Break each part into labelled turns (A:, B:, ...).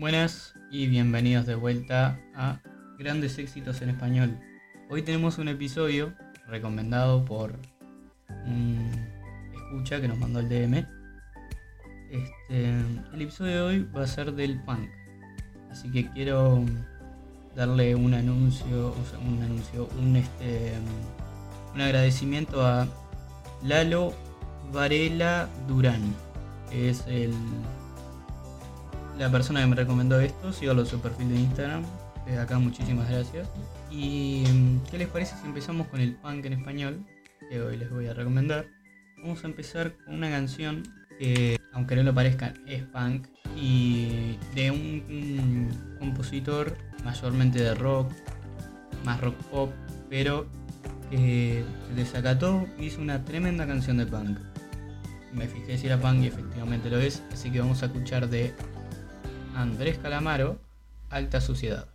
A: Buenas y bienvenidos de vuelta a Grandes Éxitos en Español. Hoy tenemos un episodio recomendado por un escucha que nos mandó el DM. Este, el episodio de hoy va a ser del punk. Así que quiero darle un anuncio, o sea, un anuncio, un este un agradecimiento a Lalo Varela Durán. Que es el la persona que me recomendó esto, sígalo su perfil de Instagram. Desde acá muchísimas gracias. ¿Y qué les parece si empezamos con el punk en español? Que hoy les voy a recomendar. Vamos a empezar con una canción que, aunque no lo parezca, es punk. Y de un, un compositor mayormente de rock, más rock pop, pero que se desacató y hizo una tremenda canción de punk. Me fijé si era punk y efectivamente lo es, así que vamos a escuchar de Andrés Calamaro, Alta Suciedad.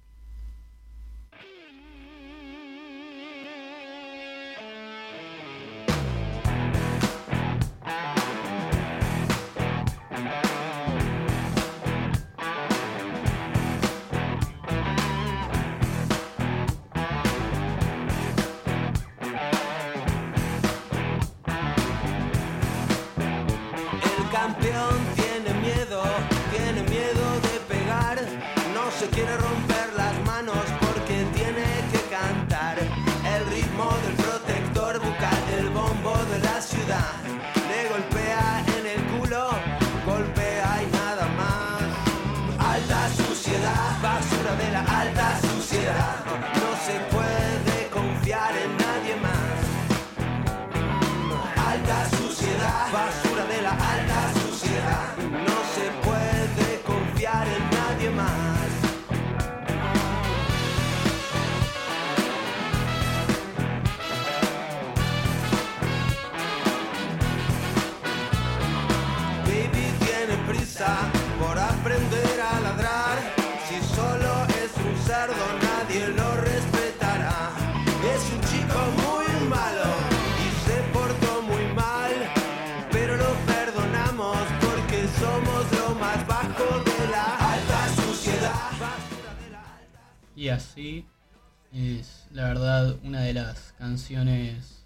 B: Y
A: así es la verdad una de las canciones,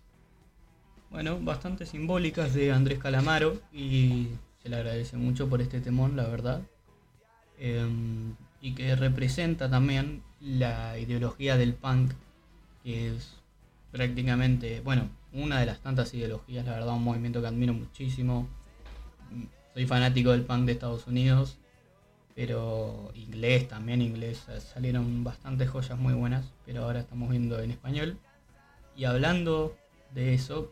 A: bueno, bastante simbólicas de Andrés Calamaro y se le agradece mucho por este temón, la verdad. Em, y que representa también la ideología del punk, que es prácticamente, bueno, una de las tantas ideologías, la verdad, un movimiento que admiro muchísimo. Soy fanático del punk de Estados Unidos, pero inglés también, inglés, salieron bastantes joyas muy buenas, pero ahora estamos viendo en español. Y hablando de eso,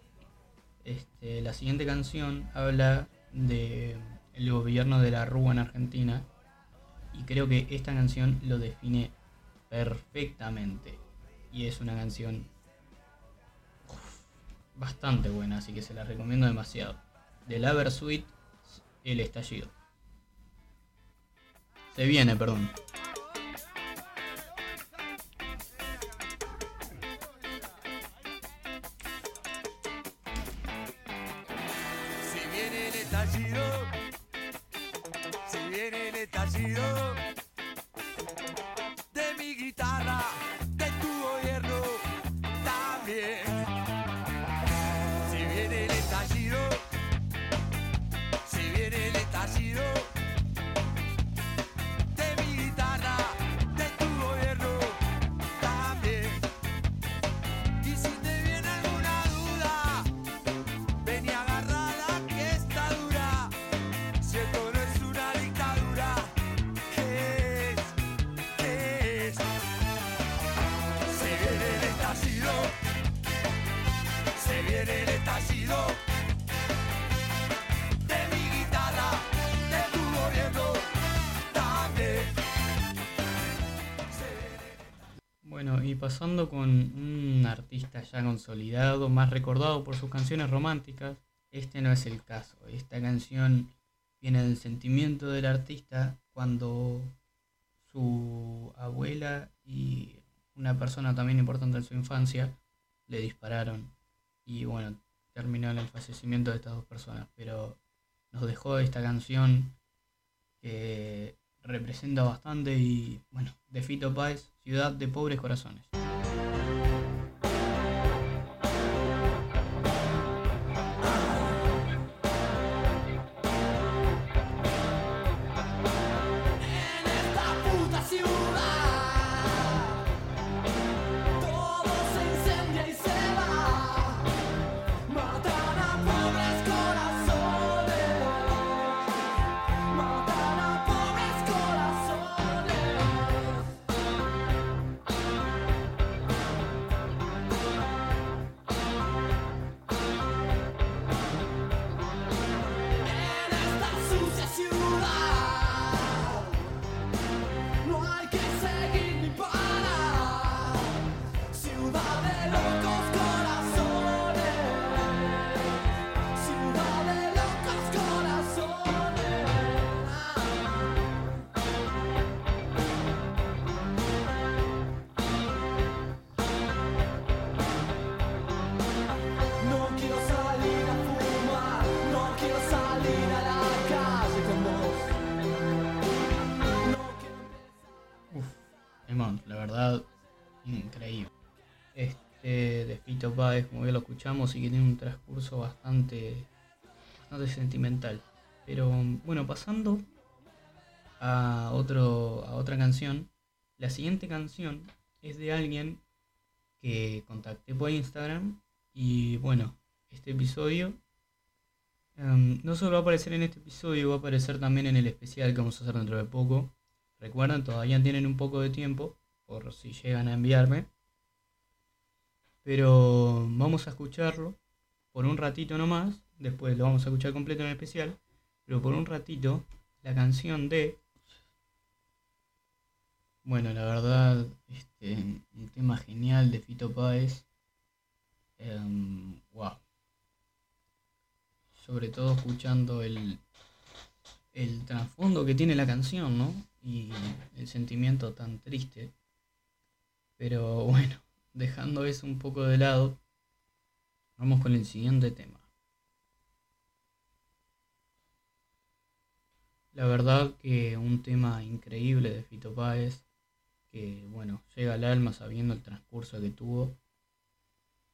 A: este, la siguiente canción habla de el gobierno de la Rúa en Argentina y creo que esta canción lo define perfectamente y es una canción bastante buena, así que se la recomiendo demasiado. De la El estallido. Se viene, perdón.
C: Si viene el estallido, si viene el estallido
A: Bueno, y pasando con un artista ya consolidado, más recordado por sus canciones románticas, este no es el caso. Esta canción viene del sentimiento del artista cuando su abuela y una persona también importante en su infancia le dispararon. Y bueno, terminó en el fallecimiento de estas dos personas. Pero nos dejó esta canción que representa bastante y bueno, de Fito Páez, Ciudad de Pobres Corazones. Como ya lo escuchamos, y que tiene un transcurso bastante, bastante sentimental. Pero bueno, pasando a, otro, a otra canción. La siguiente canción es de alguien que contacté por Instagram. Y bueno, este episodio em, no solo va a aparecer en este episodio, va a aparecer también en el especial que vamos a hacer dentro de poco. Recuerden, todavía tienen un poco de tiempo por si llegan a enviarme. Pero vamos a escucharlo por un ratito nomás. Después lo vamos a escuchar completo en el especial. Pero por un ratito, la canción de. Bueno, la verdad, este, un tema genial de Fito Páez. Em, wow. Sobre todo escuchando el, el trasfondo que tiene la canción, ¿no? Y el sentimiento tan triste. Pero bueno, dejando eso un poco de lado, vamos con el siguiente tema. La verdad que un tema increíble de Fito Páez, que bueno, llega al alma sabiendo el transcurso que tuvo.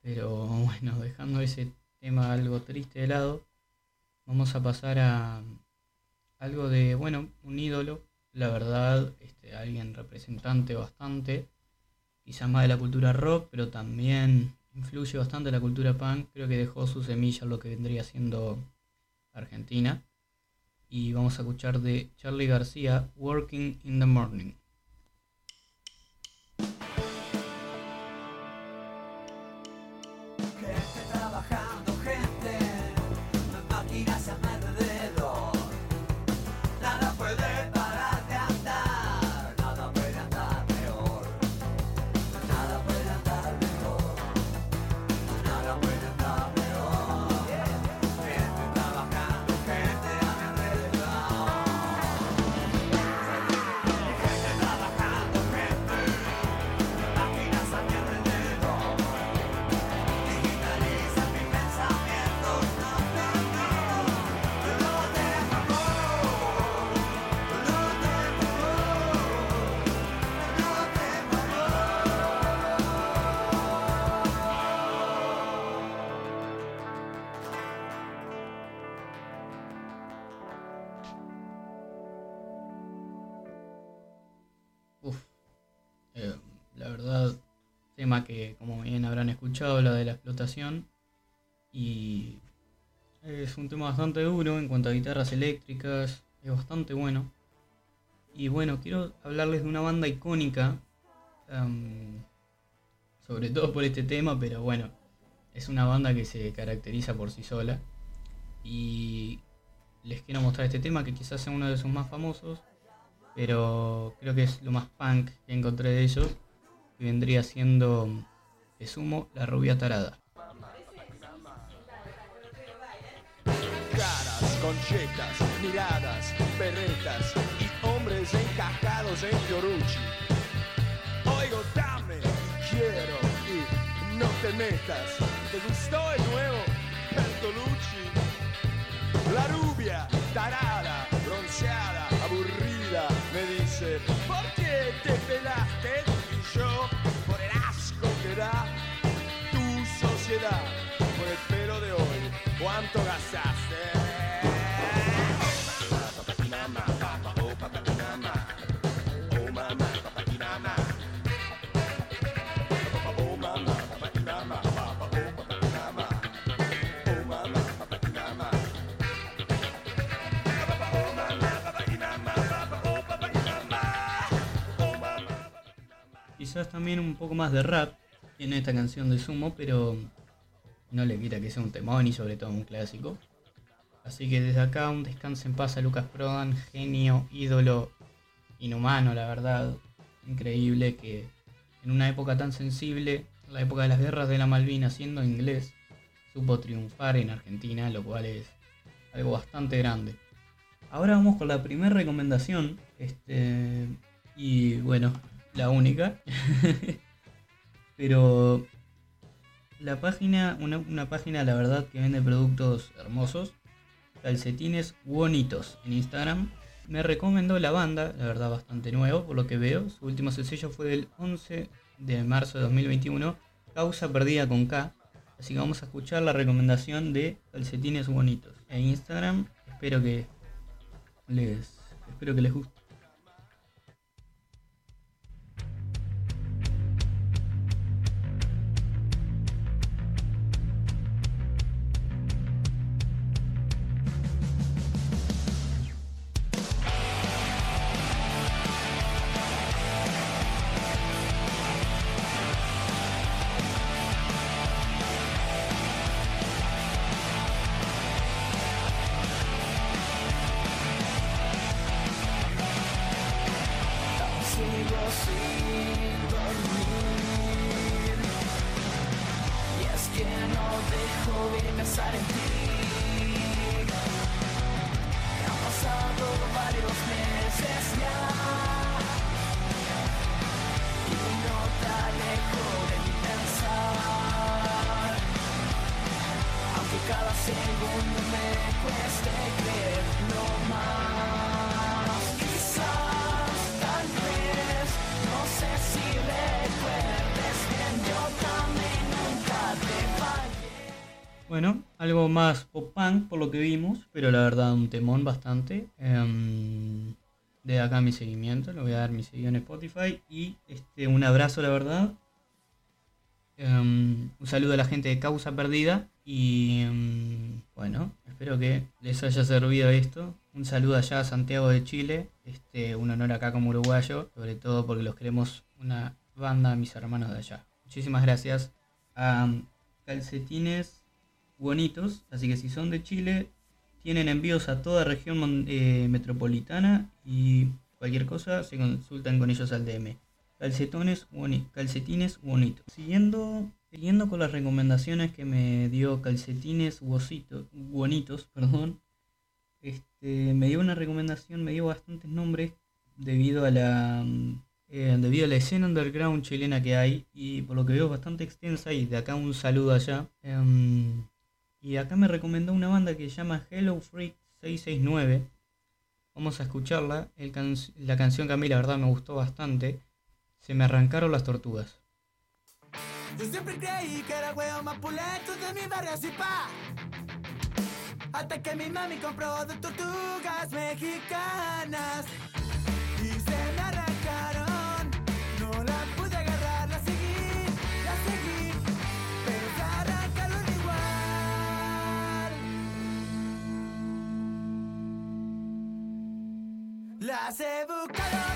A: Pero bueno, dejando ese tema algo triste de lado, vamos a pasar a algo de, bueno, un ídolo, la verdad, este, alguien representante bastante, quizás más de la cultura rock, pero también influye bastante la cultura punk, creo que dejó su semilla lo que vendría siendo Argentina. Y vamos a escuchar de Charlie García, Working in the Morning. Que como bien habrán escuchado, la de la explotación. Y es un tema bastante duro en cuanto a guitarras eléctricas, es bastante bueno. Y bueno, quiero hablarles de una banda icónica, em, sobre todo por este tema, pero bueno, es una banda que se caracteriza por sí sola. Y les quiero mostrar este tema que quizás sea uno de sus más famosos, pero creo que es lo más punk que encontré de ellos, que vendría siendo de sumo la rubia tarada.
D: caras, conchetas, miradas, berretas y hombres encajados en Fiorucci. Oigo, dame, quiero y no te metas. ¿Te gustó el nuevo Bertolucci? La rubia, tarada, bronceada, cuánto gastaste.
A: Quizás también un poco más de rap en esta canción de Sumo, pero no le quita que sea un temón y sobre todo un clásico. Así que desde acá un descanso en paz a Lucas Prodan, genio, ídolo, inhumano, la verdad. Increíble que en una época tan sensible, la época de las guerras de la Malvina, siendo inglés, supo triunfar en Argentina, lo cual es algo bastante grande. Ahora vamos con la primera recomendación. Este, y bueno, la única. Pero la página, una, una página la verdad que vende productos hermosos, calcetines bonitos en Instagram. Me recomendó la banda, la verdad bastante nuevo por lo que veo. Su último sencillo fue del 11 de marzo de 2021, Causa Perdida con K. Así que vamos a escuchar la recomendación de calcetines bonitos en Instagram. Espero que les, espero que les guste.
E: De pensar en ti Han pasado varios meses ya Y no te alejo de mi pensar Aunque cada segundo me cueste creerlo más
A: Bueno, algo más pop punk por lo que vimos, pero la verdad un temón bastante. Em, de acá mi seguimiento, le voy a dar mi seguido en Spotify y este, un abrazo la verdad. Em, un saludo a la gente de Causa Perdida y em, bueno, espero que les haya servido esto. Un saludo allá a Santiago de Chile, este, un honor acá como uruguayo, sobre todo porque los queremos una banda, mis hermanos de allá. Muchísimas gracias a Calcetines bonitos, así que si son de Chile, tienen envíos a toda región eh, metropolitana y cualquier cosa se consultan con ellos al DM. Calcetones boni- calcetines bonitos. Siguiendo, siguiendo con las recomendaciones que me dio Calcetines bonitos, perdón, este, me dio una recomendación, me dio bastantes nombres debido a la mm, eh, debido a la escena underground chilena que hay y por lo que veo bastante extensa y de acá un saludo allá. Em, y acá me recomendó una banda que se llama Hello Freak 669. Vamos a escucharla. El can- la canción que a mí la verdad me gustó bastante. Se me arrancaron las tortugas.
C: Yo siempre creí que era huevo más pulento de mi barrio así pa. Hasta que mi mami compró dos tortugas mexicanas Las he buscado por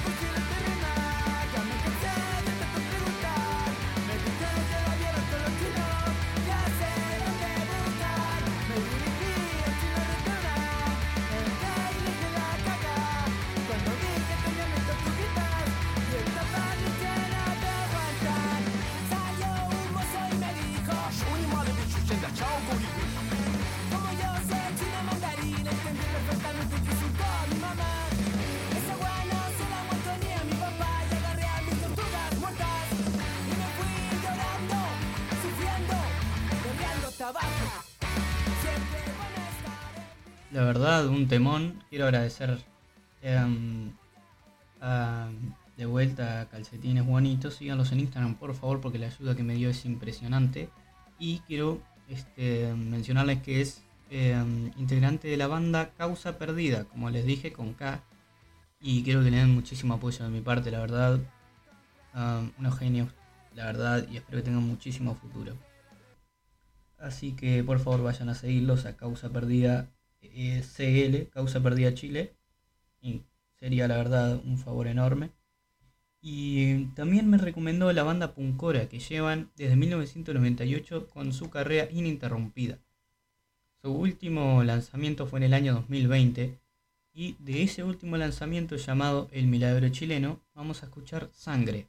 A: verdad, un temón. Quiero agradecer em, de vuelta a Calcetines Bonitos. Síganlos en Instagram, por favor, porque la ayuda que me dio es impresionante. Y quiero este, mencionarles que es eh, integrante de la banda Causa Perdida, como les dije, con K. Y quiero que le den muchísimo apoyo de mi parte, la verdad. Unos genios, la verdad, y espero que tengan muchísimo futuro. Así que por favor vayan a seguirlos a Causa Perdida CL, Causa Perdida Chile. Y sería la verdad un favor enorme. Y también me recomendó la banda Puncora, que llevan desde 1998 con su carrera ininterrumpida. Su último lanzamiento fue en el año 2020 y de ese último lanzamiento llamado El Milagro Chileno vamos a escuchar Sangre.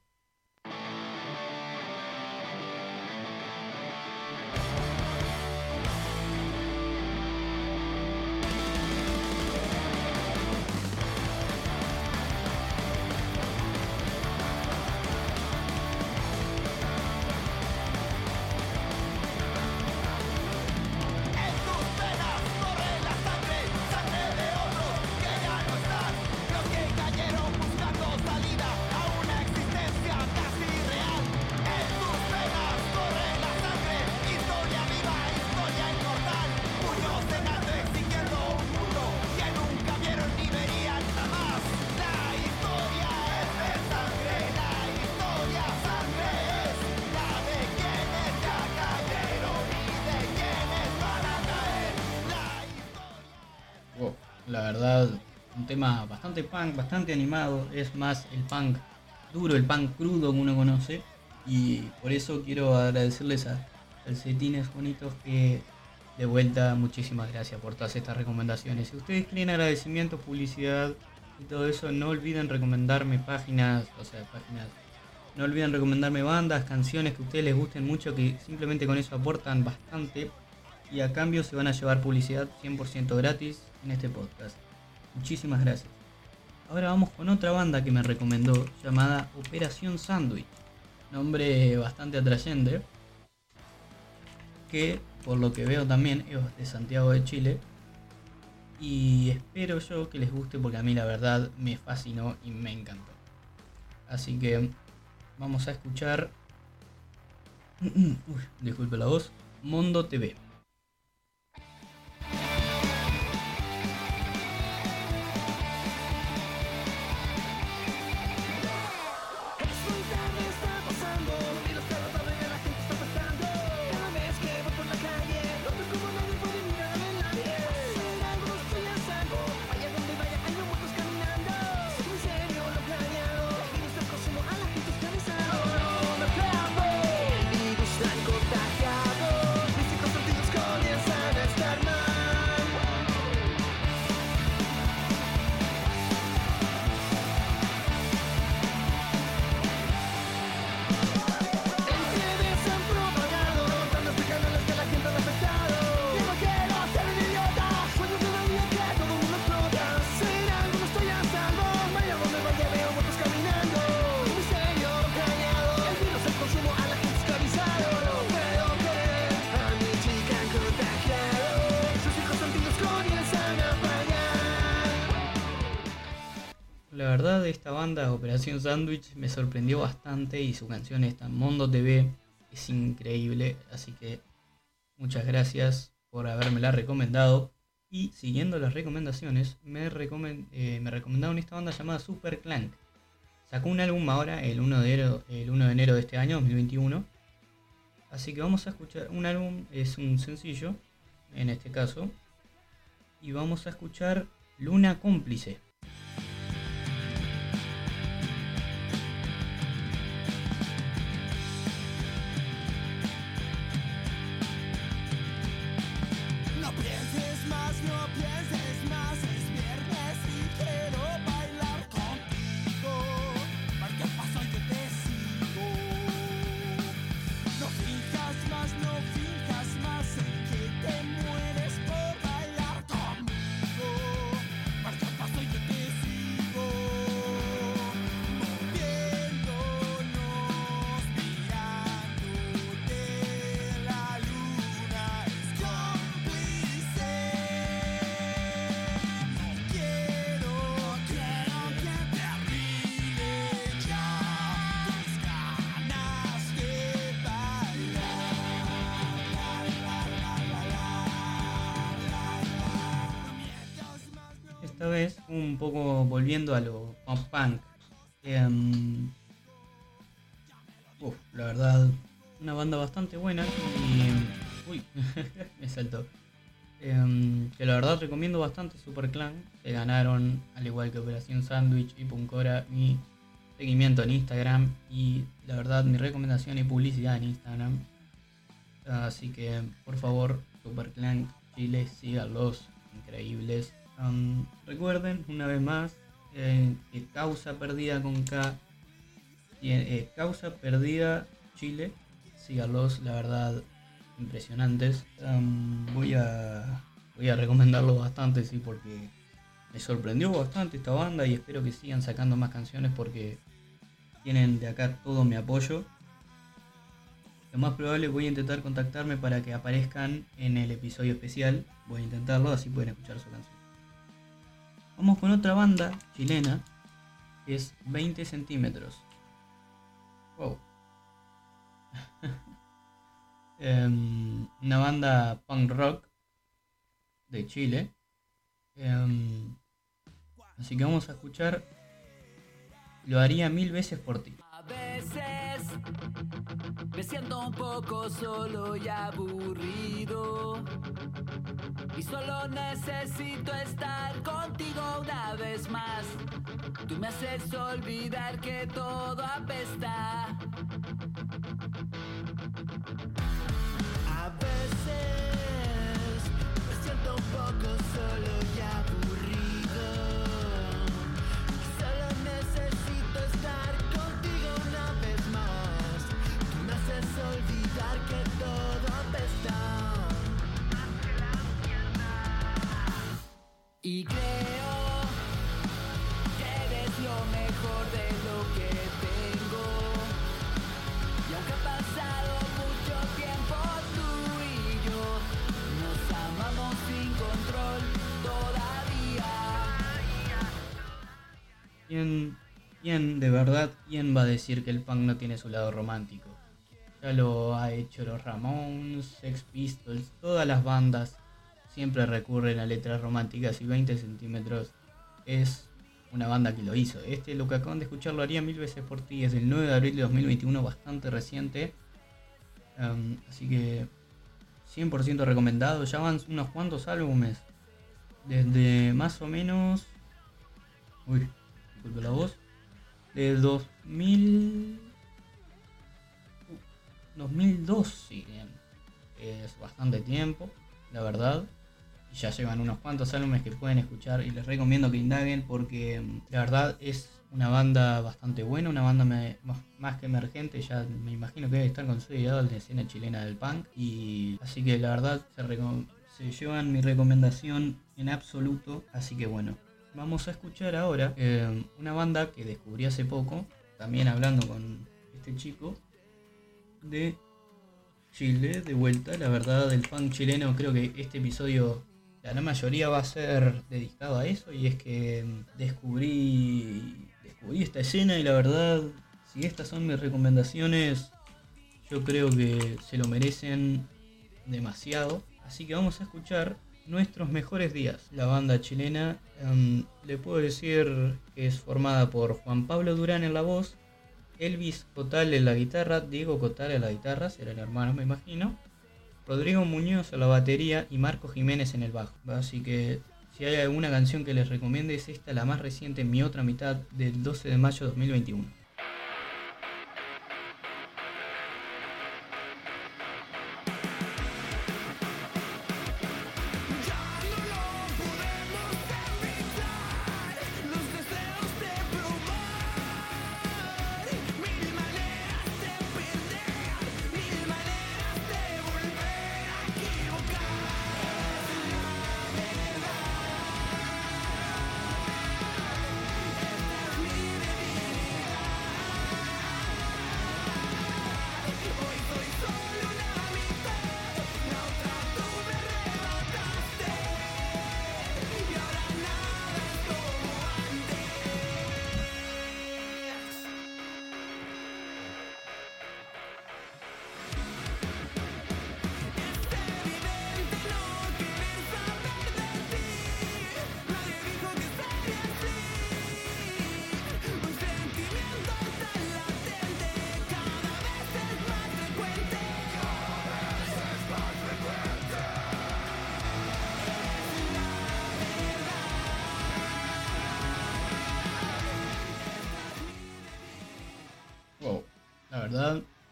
C: Un
A: tema bastante punk, bastante animado. Es más el punk duro, el punk crudo que uno conoce. Y por eso quiero agradecerles a Calcetines Bonitos que de vuelta muchísimas gracias por todas estas recomendaciones. Si ustedes quieren agradecimientos, publicidad y todo eso, no olviden recomendarme páginas, o sea, páginas. No olviden recomendarme bandas, canciones que ustedes les gusten mucho, que simplemente con eso aportan bastante y a cambio se van a llevar publicidad 100% gratis en este podcast. Muchísimas gracias. Ahora vamos con otra banda que me recomendó llamada Operación Sandwich. Nombre bastante atrayente. Que por lo que veo también es de Santiago de Chile. Y espero yo que les guste porque a mí la verdad me fascinó y me encantó. Así que vamos a escuchar... Uy, disculpe la voz. Mondo TV.
E: La
A: verdad, esta banda Operación Sandwich me sorprendió bastante y su canción esta en Mondo TV es increíble, así que muchas gracias por habérmela recomendado. Y siguiendo las recomendaciones, me, eh, me recomendaron esta banda llamada Super Clank. Sacó un álbum ahora, el 1 de enero, el 1 de, enero de este año, 2021. Así que vamos a escuchar un álbum, es un sencillo, en este caso. Y vamos a escuchar Luna Cómplice. Un poco volviendo a lo punk. Uf, la verdad, una banda bastante buena y... Uy, me saltó. Em, que la verdad recomiendo bastante Super Clan. Se ganaron, al igual que Operación Sandwich y Punkora, mi seguimiento en Instagram. Y la verdad, mi recomendación y publicidad en Instagram. Así que, por favor, Super Clan Chile, síganlos. Increíbles. Recuerden, una vez más, eh, que Causa Perdida con K. tiene- eh, Causa Perdida Chile. Síganlos, la verdad, impresionantes. Voy a voy a recomendarlo bastante, sí, porque me sorprendió bastante esta banda y espero que sigan sacando más canciones porque tienen de acá todo mi apoyo. Lo más probable voy a intentar contactarme para que aparezcan en el episodio especial. Voy a intentarlo, así pueden escuchar su canción. Vamos con otra banda chilena que es 20 centímetros. Wow. Em, una banda punk rock de Chile. Em, así que vamos a escuchar Lo haría mil veces por ti.
F: A veces me siento un poco solo y aburrido. Y solo necesito estar contigo una vez más. Tú me haces olvidar que todo apesta.
E: A veces me siento un poco solo y aburrido. Solo necesito estar contigo una vez más. Tú me haces olvidar que todo apesta.
F: Y creo que eres lo mejor de lo que tengo. Y aunque ha pasado mucho tiempo, tú y yo nos amamos sin control todavía.
A: ¿Quién, quién, de verdad, quién va a decir que el punk no tiene su lado romántico? Ya lo ha hecho los Ramones, Sex Pistols, todas las bandas siempre recurren a letras románticas y 20 centímetros es una banda que lo hizo. Este, lo que acaban de escuchar, lo haría mil veces por ti, es del 9 de abril de 2021, bastante reciente. Um, así que 100% recomendado. Ya van unos cuantos álbumes. Desde más o menos... Uy, disculpe la voz. De 2000... uh, 2002 siguen. Es bastante tiempo, la verdad. Y ya llevan unos cuantos álbumes que pueden escuchar y les recomiendo que indaguen porque mm, la verdad es una banda bastante buena, una banda más, que emergente, ya me imagino que debe estar consolidado en la escena chilena del punk y así que la verdad se, llevan mi recomendación en absoluto, así que bueno, vamos a escuchar ahora eh, una banda que descubrí hace poco, también hablando con este chico, de Chile de vuelta. La verdad, el punk chileno, creo que este episodio, la mayoría va a ser dedicado a eso. Y es que mm, descubrí, descubrí esta escena y la verdad, si estas son mis recomendaciones, yo creo que se lo merecen demasiado. Así que vamos a escuchar nuestros mejores días. La banda chilena, em, le puedo decir que es formada por Juan Pablo Durán en la voz, Elvis Cotal en la guitarra, Diego Cotal en la guitarra, serán hermanos me imagino, Rodrigo Muñoz en la batería y Marco Jiménez en el bajo. Así que si hay alguna canción que les recomiende es esta, la más reciente, Mi Otra Mitad, del 12 de mayo de 2021.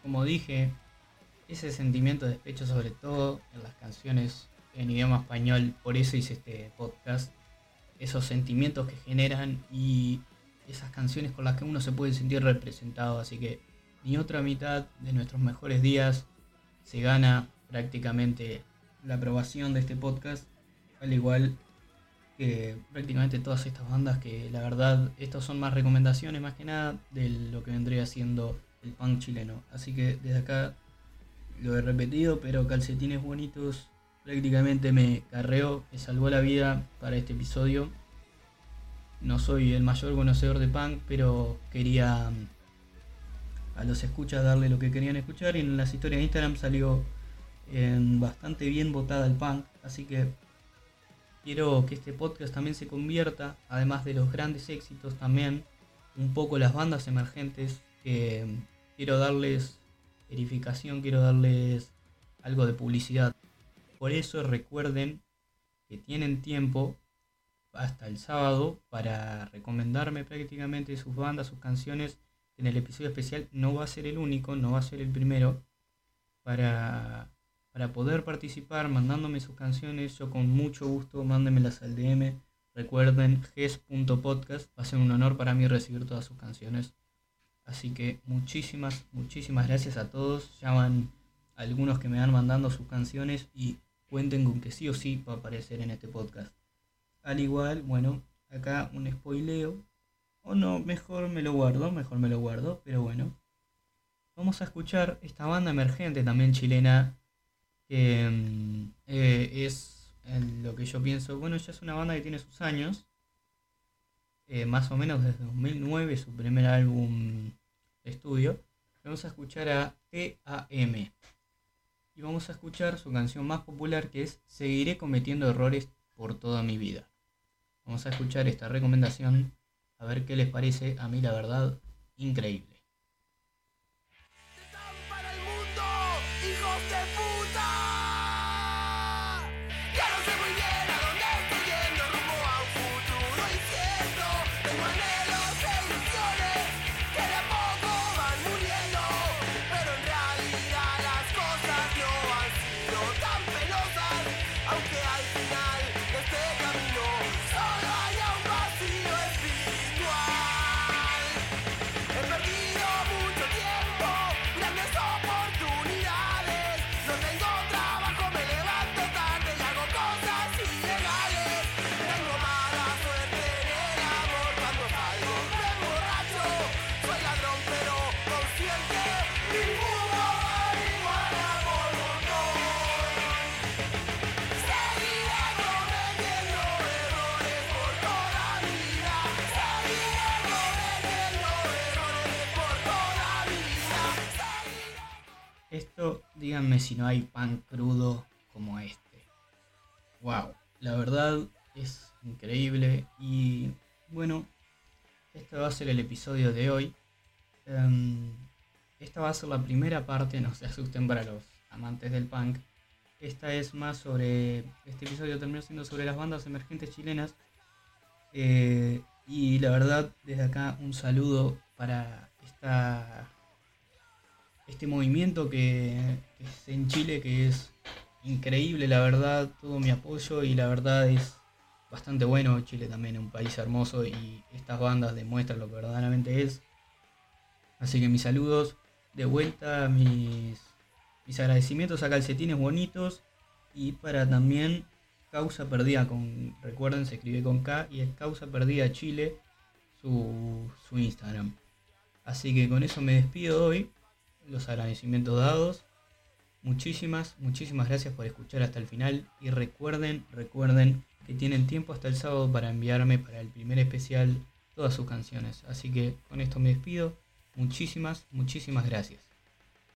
A: Como dije, ese sentimiento de despecho sobre todo en las canciones en idioma español, por eso hice este podcast, esos sentimientos que generan y esas canciones con las que uno se puede sentir representado, así que ni otra mitad de nuestros mejores días se gana prácticamente la aprobación de este podcast, al igual que prácticamente todas estas bandas que la verdad estas son más recomendaciones más que nada de lo que vendría siendo el punk chileno. Así que desde acá lo he repetido, pero Calcetines Bonitos prácticamente me carreó, me salvó la vida para este episodio. No soy el mayor conocedor de punk, pero quería mm, a los escuchas darle lo que querían escuchar y en las historias de Instagram salió en bastante bien votada el punk, así que quiero que este podcast también se convierta, además de los grandes éxitos también, un poco las bandas emergentes quiero darles verificación, quiero darles algo de publicidad. Por eso recuerden que tienen tiempo hasta el sábado para recomendarme prácticamente sus bandas, sus canciones. En el episodio especial no va a ser el único, no va a ser el primero. Para, para poder participar mandándome sus canciones, yo con mucho gusto mándenmelas al DM. Recuerden, ges.podcast. Va a ser un honor para mí recibir todas sus canciones. Así que muchísimas, muchísimas gracias a todos. Ya van algunos que me van mandando sus canciones y cuenten con que sí o sí va a aparecer en este podcast. Al igual, bueno, acá un spoileo. O no, mejor me lo guardo, mejor me lo guardo, pero bueno. Vamos a escuchar esta banda emergente también chilena. Que mm, eh, es lo que yo pienso. Bueno, ya es una banda que tiene sus años. eh, más o menos desde 2009, su primer álbum estudio. Vamos a escuchar a TAM. Y vamos a escuchar su canción más popular que es Seguiré cometiendo errores por toda mi vida. Vamos a escuchar esta recomendación, a ver qué les parece. A mí la verdad, increíble. Díganme si no hay pan crudo como este. Wow, la verdad es increíble y bueno, este va a ser el episodio de hoy. Em, esta va a ser la primera parte, no se asusten para los amantes del punk. Esta es más sobre, este episodio terminó siendo sobre las bandas emergentes chilenas. Eh, y la verdad, desde acá un saludo para esta este movimiento que, es en Chile, que es increíble, la verdad, todo mi apoyo y la verdad es bastante bueno. Chile también es un país hermoso y estas bandas demuestran lo que verdaderamente es. Así que mis saludos, de vuelta mis, mis agradecimientos a Calcetines Bonitos y para también Causa Perdida, con, recuerden se escribe con K y es Causa Perdida Chile, su, su Instagram. Así que con eso me despido hoy los agradecimientos dados. Muchísimas, muchísimas gracias por escuchar hasta el final y recuerden, recuerden que tienen tiempo hasta el sábado para enviarme para el primer especial todas sus canciones. Así que con esto me despido. Muchísimas, muchísimas gracias.